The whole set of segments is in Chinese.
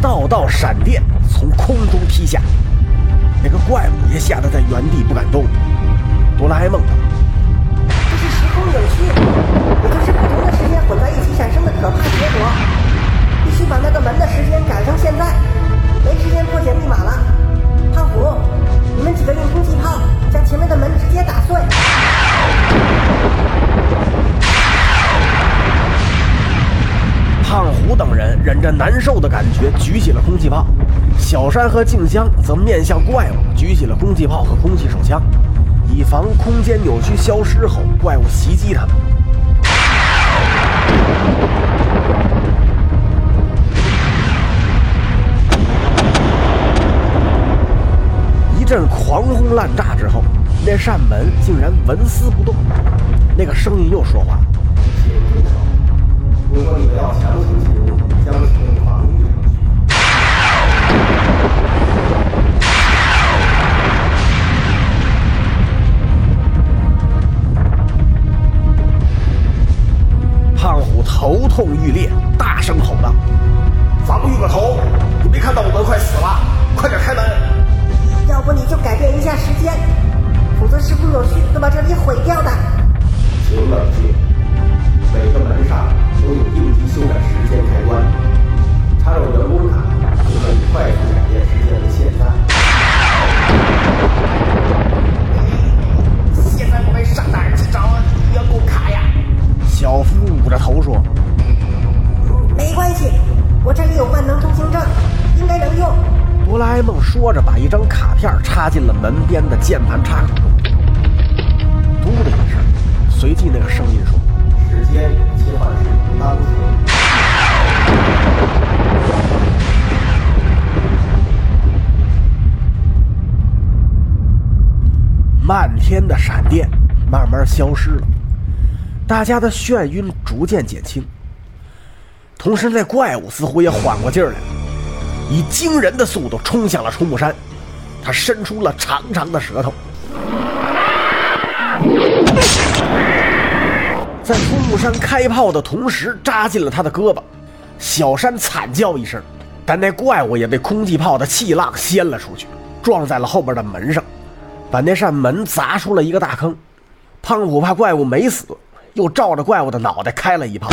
道道闪电从空中劈下，那个怪物也吓得在原地不敢动。哆啦 A 梦道：“这是时空扭曲，忍着难受的感觉，举起了空气炮；小山和静香则面向怪物，举起了空气炮和空气手枪，以防空间扭曲消失后怪物袭击他们。一阵狂轰滥炸之后，那扇门竟然纹丝不动。那个声音又说话。如果你们要强行痛欲裂，大声吼道：“说着，把一张卡片插进了门边的键盘插口中。嘟的一声，随即那个声音说时间切换至当前。漫天的闪电慢慢消失了，大家的眩晕逐渐减轻。同时，那怪物似乎也缓过劲儿来了，以惊人的速度冲向了冲木山。他伸出了长长的舌头，在冲木山开炮的同时扎进了他的胳膊。小山惨叫一声，但那怪物也被空气炮的气浪掀了出去，撞在了后边的门上。把那扇门砸出了一个大坑。胖虎怕怪物没死，又照着怪物的脑袋开了一炮。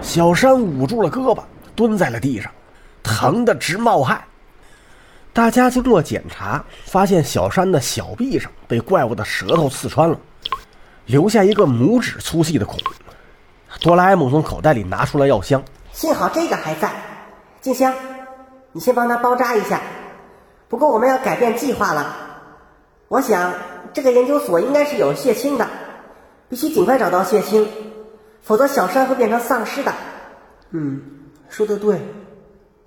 小山捂住了胳膊，蹲在了地上，疼得直冒汗。大家经过检查，发现小山的小臂上被怪物的舌头刺穿了，留下一个拇指粗细的孔。哆啦 A 梦从口袋里拿出了药箱，幸好这个还在。静香，你先帮他包扎一下。不过我们要改变计划了。我想这个研究所应该是有血清的，必须尽快找到血清，否则小山会变成丧尸的。嗯，说的对，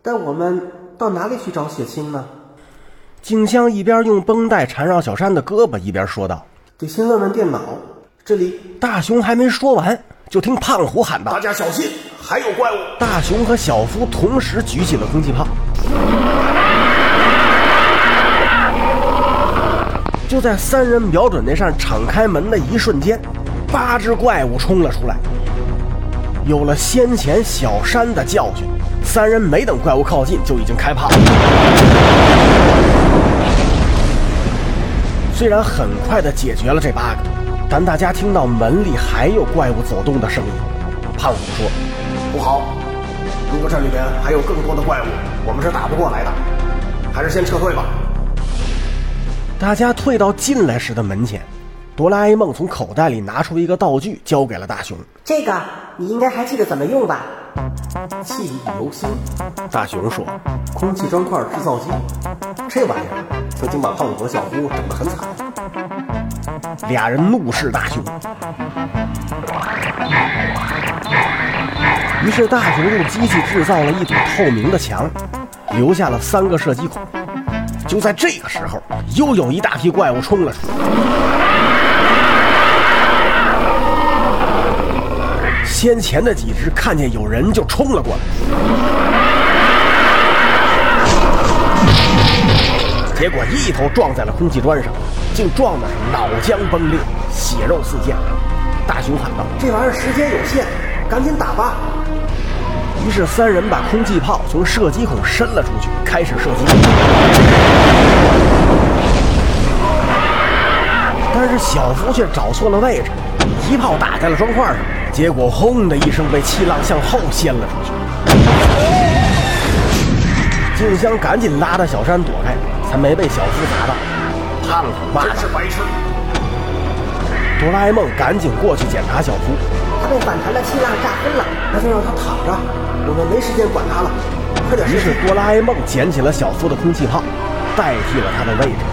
但我们到哪里去找血清呢？静香一边用绷带缠绕小山的胳膊，一边说道得先问问电脑。这里，：“大雄还没说完，就听胖虎喊道大家小心，还有怪物！大雄和小夫同时举起了空气炮。就在三人瞄准那扇敞开门的一瞬间，八只怪物冲了出来。有了先前小山的教训，三人没等怪物靠近，就已经开炮。虽然很快的解决了这八个，但大家听到门里还有怪物走动的声音。胖虎说：“不好，如果这里面还有更多的怪物，我们是打不过来的，还是先撤退吧。大家退到进来时的门前，哆啦 A 梦从口袋里拿出一个道具，交给了大雄。这个你应该还记得怎么用吧？记忆犹新，大雄说空气砖块制造机，这玩意儿曾经把胖虎和小夫整得很惨。：“俩人怒视大雄。”于是大雄用机器制造了一堵透明的墙，留下了三个射击孔。就在这个时候，又有一大批怪物冲了出来。先前的几只看见有人就冲了过来，结果一头撞在了空气砖上，竟撞得是脑浆崩裂，血肉四溅。大雄喊道这玩意儿时间有限，赶紧打吧！于是三人把空气炮从射击孔伸了出去，开始射击。但是小福却找错了位置，一炮打在了砖块上，结果轰的一声被气浪向后掀了出去。静香赶紧拉着小山躲开，才没被小夫砸到。胖子骂道：“是白痴！”哆啦 A 梦赶紧过去检查小夫，他被反弹的气浪炸昏了。那就让他躺着，我们没时间管他了，快点于是哆啦 A 梦捡起了小夫的空气炮，代替了他的位置。